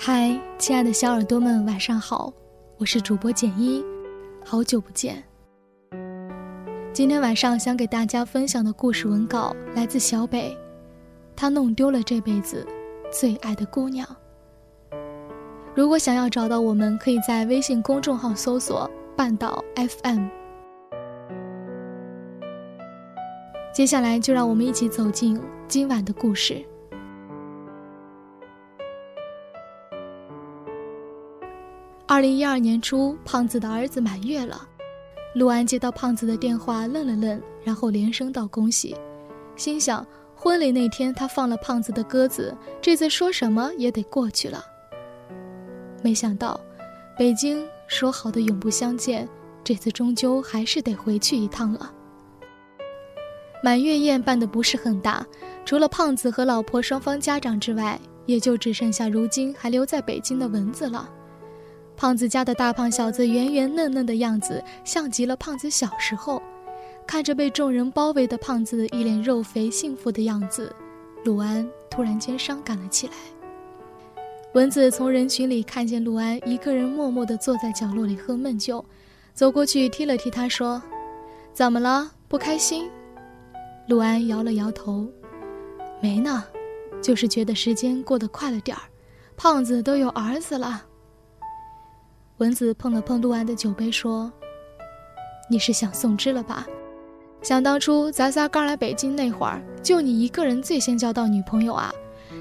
嗨，亲爱的小耳朵们，晚上好，我是主播简一，好久不见。今天晚上想给大家分享的故事文稿来自小北，他弄丢了这辈子最爱的姑娘。如果想要找到我们，可以在微信公众号搜索“半岛 FM”。接下来就让我们一起走进今晚的故事。二零一二年初，胖子的儿子满月了。陆安接到胖子的电话，愣了愣，然后连声道恭喜，心想婚礼那天他放了胖子的鸽子，这次说什么也得过去了。没想到，北京说好的永不相见，这次终究还是得回去一趟了。满月宴办的不是很大，除了胖子和老婆双方家长之外，也就只剩下如今还留在北京的蚊子了。胖子家的大胖小子圆圆嫩嫩的样子，像极了胖子小时候。看着被众人包围的胖子一脸肉肥幸福的样子，陆安突然间伤感了起来。蚊子从人群里看见陆安一个人默默地坐在角落里喝闷酒，走过去踢了踢他，说：“怎么了？不开心？”陆安摇了摇头：“没呢，就是觉得时间过得快了点儿。胖子都有儿子了。”蚊子碰了碰陆安的酒杯，说：“你是想宋芝了吧？想当初咱仨刚来北京那会儿，就你一个人最先交到女朋友啊。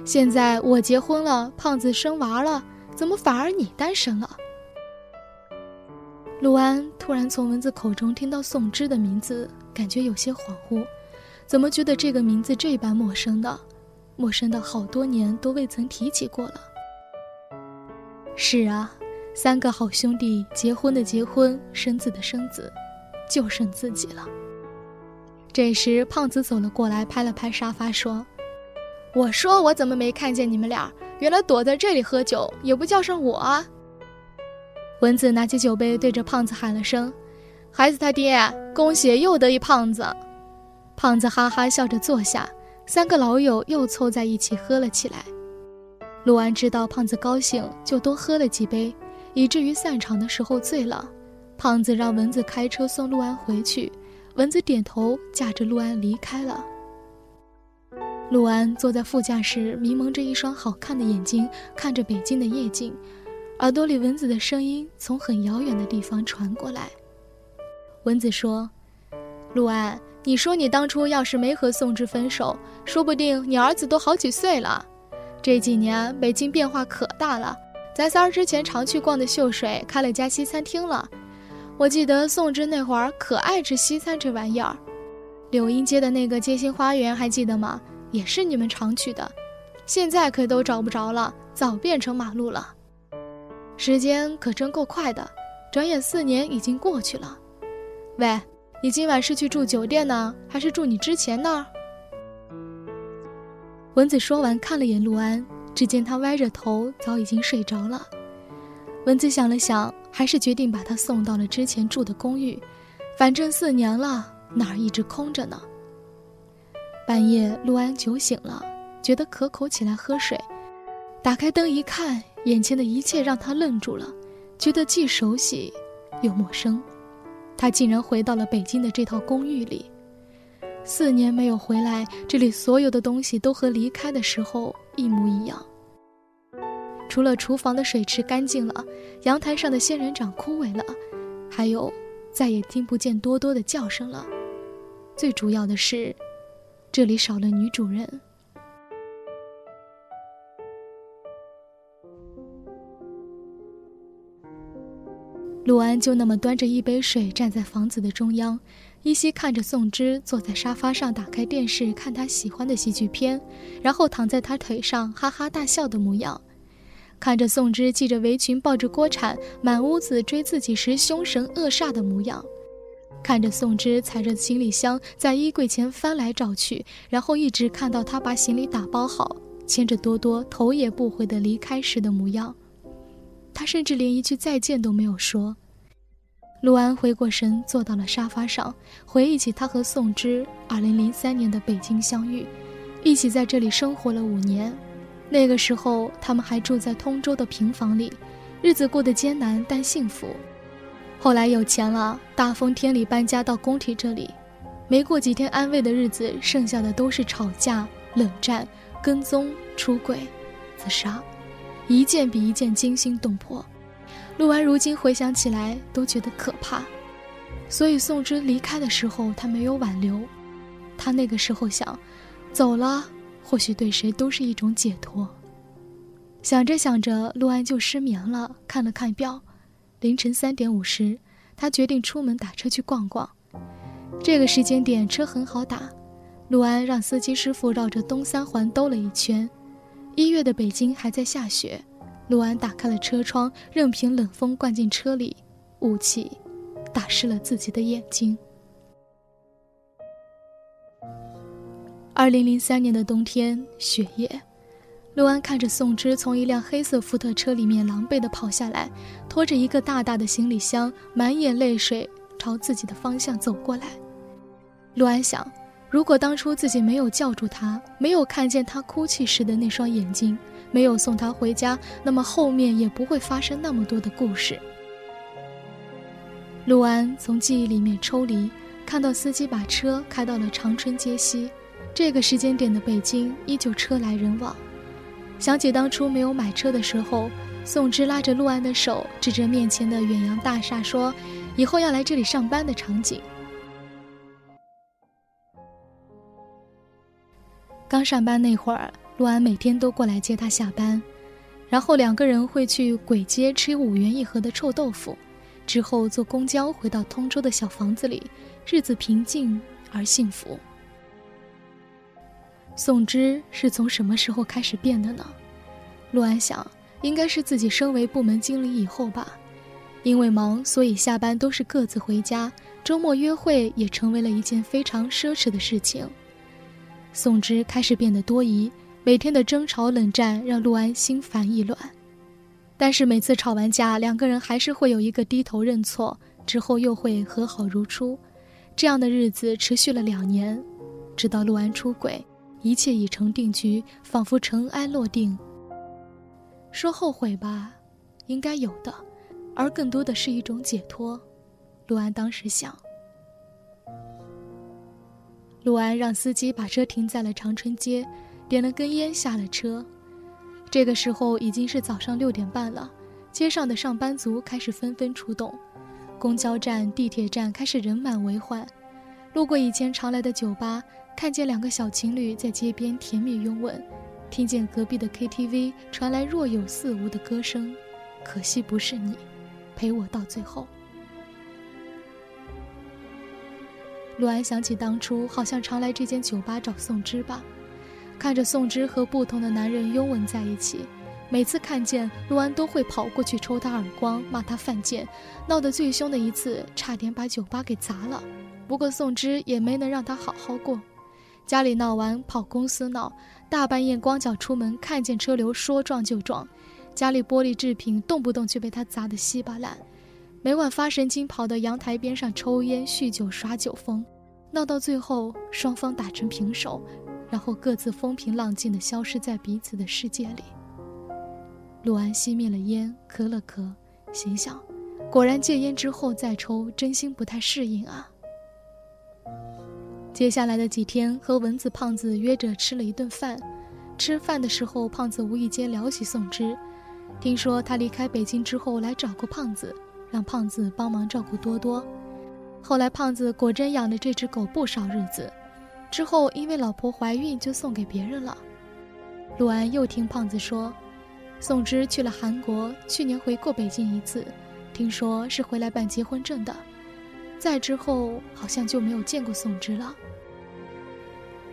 现在我结婚了，胖子生娃了，怎么反而你单身了？”陆安突然从蚊子口中听到宋芝的名字，感觉有些恍惚，怎么觉得这个名字这般陌生呢？陌生的好多年都未曾提起过了。是啊。三个好兄弟结婚的结婚，生子的生子，就剩自己了。这时，胖子走了过来，拍了拍沙发，说：“我说我怎么没看见你们俩？原来躲在这里喝酒，也不叫上我。”啊！”蚊子拿起酒杯，对着胖子喊了声：“孩子他爹，恭喜又得一胖子！”胖子哈哈笑着坐下，三个老友又凑在一起喝了起来。陆安知道胖子高兴，就多喝了几杯。以至于散场的时候醉了，胖子让蚊子开车送陆安回去，蚊子点头，驾着陆安离开了。陆安坐在副驾驶，迷蒙着一双好看的眼睛，看着北京的夜景，耳朵里蚊子的声音从很遥远的地方传过来。蚊子说：“陆安，你说你当初要是没和宋芝分手，说不定你儿子都好几岁了。这几年北京变化可大了。”咱仨儿之前常去逛的秀水开了家西餐厅了，我记得宋芝那会儿可爱吃西餐这玩意儿。柳荫街的那个街心花园还记得吗？也是你们常去的，现在可都找不着了，早变成马路了。时间可真够快的，转眼四年已经过去了。喂，你今晚是去住酒店呢，还是住你之前那儿？蚊子说完，看了眼陆安。只见他歪着头，早已经睡着了。蚊子想了想，还是决定把他送到了之前住的公寓。反正四年了，哪儿一直空着呢？半夜，陆安酒醒了，觉得可口，起来喝水。打开灯一看，眼前的一切让他愣住了，觉得既熟悉又陌生。他竟然回到了北京的这套公寓里。四年没有回来，这里所有的东西都和离开的时候一模一样。除了厨房的水池干净了，阳台上的仙人掌枯萎了，还有再也听不见多多的叫声了。最主要的是，这里少了女主人。陆安就那么端着一杯水站在房子的中央。依稀看着宋芝坐在沙发上，打开电视看他喜欢的喜剧片，然后躺在他腿上哈哈大笑的模样，看着宋芝系着围裙抱着锅铲满屋子追自己时凶神恶煞的模样，看着宋芝踩着行李箱在衣柜前翻来找去，然后一直看到他把行李打包好，牵着多多头也不回的离开时的模样，他甚至连一句再见都没有说。陆安回过神，坐到了沙发上，回忆起他和宋芝2003年的北京相遇，一起在这里生活了五年，那个时候，他们还住在通州的平房里，日子过得艰难但幸福。后来有钱了，大风天里搬家到工体这里，没过几天安慰的日子，剩下的都是吵架、冷战、跟踪、出轨、自杀，一件比一件惊心动魄。陆安如今回想起来都觉得可怕，所以宋之离开的时候，他没有挽留。他那个时候想，走了，或许对谁都是一种解脱。想着想着，陆安就失眠了，看了看表。凌晨三点五十，他决定出门打车去逛逛。这个时间点车很好打，陆安让司机师傅绕着东三环兜了一圈。一月的北京还在下雪，陆安打开了车窗，任凭冷风灌进车里，雾气打湿了自己的眼睛。二零零三年的冬天，雪夜。陆安看着宋芝从一辆黑色福特车里面狼狈地跑下来，拖着一个大大的行李箱，满眼泪水朝自己的方向走过来。陆安想，如果当初自己没有叫住他，没有看见他哭泣时的那双眼睛，没有送他回家，那么后面也不会发生那么多的故事。陆安从记忆里面抽离，看到司机把车开到了长春街西，这个时间点的北京依旧车来人往。想起当初没有买车的时候，宋芝拉着陆安的手，指着面前的远洋大厦说：“以后要来这里上班的场景。”刚上班那会儿，陆安每天都过来接他下班，然后两个人会去簋街吃五元一盒的臭豆腐，之后坐公交回到通州的小房子里，日子平静而幸福。宋之是从什么时候开始变的呢？陆安想，应该是自己升为部门经理以后吧。因为忙，所以下班都是各自回家，周末约会也成为了一件非常奢侈的事情。宋之开始变得多疑，每天的争吵冷战让陆安心烦意乱。但是每次吵完架，两个人还是会有一个低头认错，之后又会和好如初。这样的日子持续了两年，直到陆安出轨。一切已成定局，仿佛尘埃落定。说后悔吧，应该有的，而更多的是一种解脱。陆安当时想。陆安让司机把车停在了长春街，点了根烟，下了车。这个时候已经是早上六点半了，街上的上班族开始纷纷出动，公交站、地铁站开始人满为患。路过以前常来的酒吧。看见两个小情侣在街边甜蜜拥吻，听见隔壁的 KTV 传来若有似无的歌声，可惜不是你，陪我到最后。陆安想起当初好像常来这间酒吧找宋芝吧，看着宋芝和不同的男人拥吻在一起，每次看见陆安都会跑过去抽他耳光，骂他犯贱，闹得最凶的一次差点把酒吧给砸了，不过宋芝也没能让他好好过。家里闹完跑公司闹，大半夜光脚出门，看见车流说撞就撞，家里玻璃制品动不动就被他砸得稀巴烂，每晚发神经跑到阳台边上抽烟酗酒耍酒疯，闹到最后双方打成平手，然后各自风平浪静地消失在彼此的世界里。陆安熄灭了烟，咳了咳，心想：果然戒烟之后再抽，真心不太适应啊。接下来的几天，和蚊子、胖子约着吃了一顿饭。吃饭的时候，胖子无意间聊起宋之，听说他离开北京之后来找过胖子，让胖子帮忙照顾多多。后来胖子果真养了这只狗不少日子，之后因为老婆怀孕就送给别人了。陆安又听胖子说，宋之去了韩国，去年回过北京一次，听说是回来办结婚证的。再之后，好像就没有见过宋之了。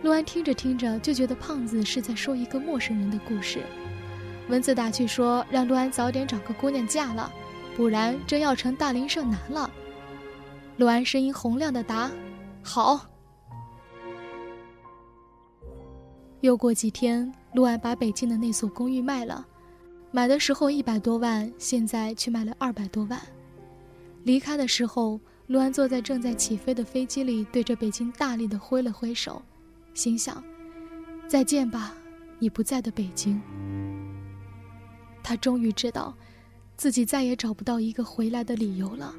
陆安听着听着，就觉得胖子是在说一个陌生人的故事。蚊子打趣说：“让陆安早点找个姑娘嫁了，不然真要成大龄剩男了。”陆安声音洪亮的答：“好。”又过几天，陆安把北京的那所公寓卖了，买的时候一百多万，现在却卖了二百多万。离开的时候。陆安坐在正在起飞的飞机里，对着北京大力的挥了挥手，心想：“再见吧，你不在的北京。他终于知道，自己再也找不到一个回来的理由了。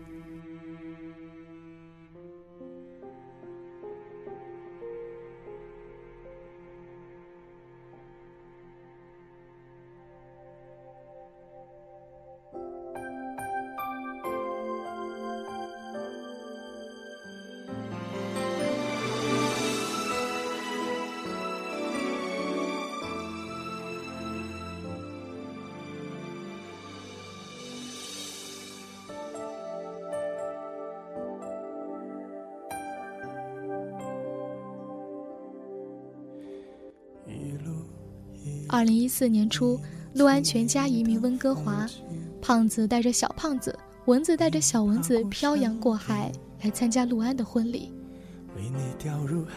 二零一四年初，陆安全家移民温哥华，胖子带着小胖子，蚊子带着小蚊子漂洋过海来参加陆安的婚礼。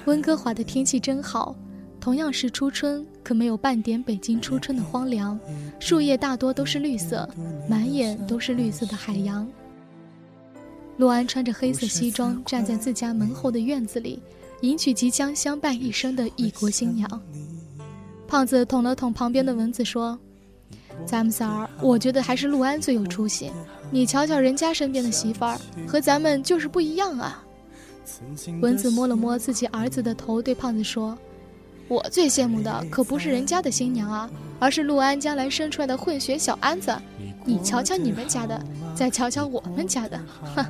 温哥华的天气真好，同样是初春，可没有半点北京初春的荒凉，树叶大多都是绿色，满眼都是绿色的海洋。陆安穿着黑色西装站在自家门后的院子里，迎娶即将相伴一生的异国新娘。胖子捅了捅旁边的蚊子，说：“咱们仨儿，我觉得还是陆安最有出息。你瞧瞧人家身边的媳妇儿，和咱们就是不一样啊。”蚊子摸了摸自己儿子的头，对胖子说：“我最羡慕的可不是人家的新娘啊，而是陆安将来生出来的混血小安子。你瞧瞧你们家的，再瞧瞧我们家的，哼。”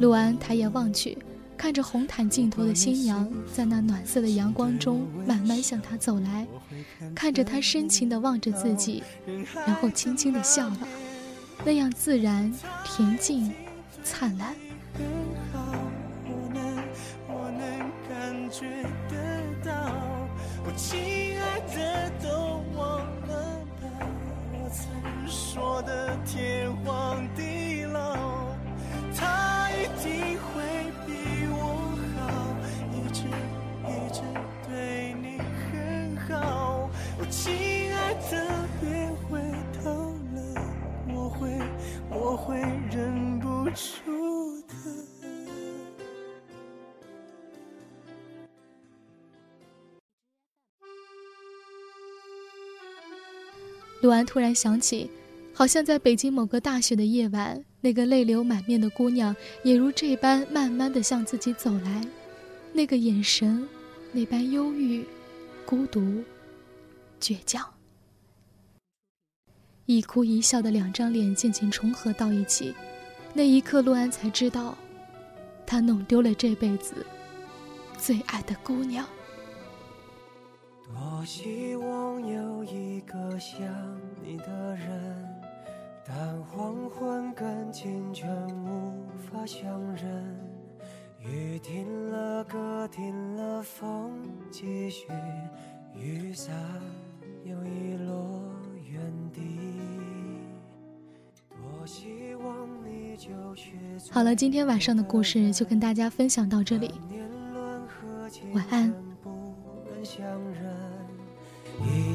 陆安抬眼望去。看着红毯尽头的新娘，在那暖色的阳光中慢慢向他走来，看着他深情地望着自己，然后轻轻地笑了，那样自然、恬静、灿烂。他陆安突然想起，好像在北京某个大雪的夜晚，那个泪流满面的姑娘，也如这般慢慢的向自己走来，那个眼神，那般忧郁、孤独。倔强，一哭一笑的两张脸渐渐重合到一起，那一刻，陆安才知道，他弄丢了这辈子最爱的姑娘。多希望有一个像你的人，但黄昏跟清晨无法相认。雨停了，歌停了，风继续，雨伞。又遗落原地。好了，今天晚上的故事就跟大家分享到这里，晚安。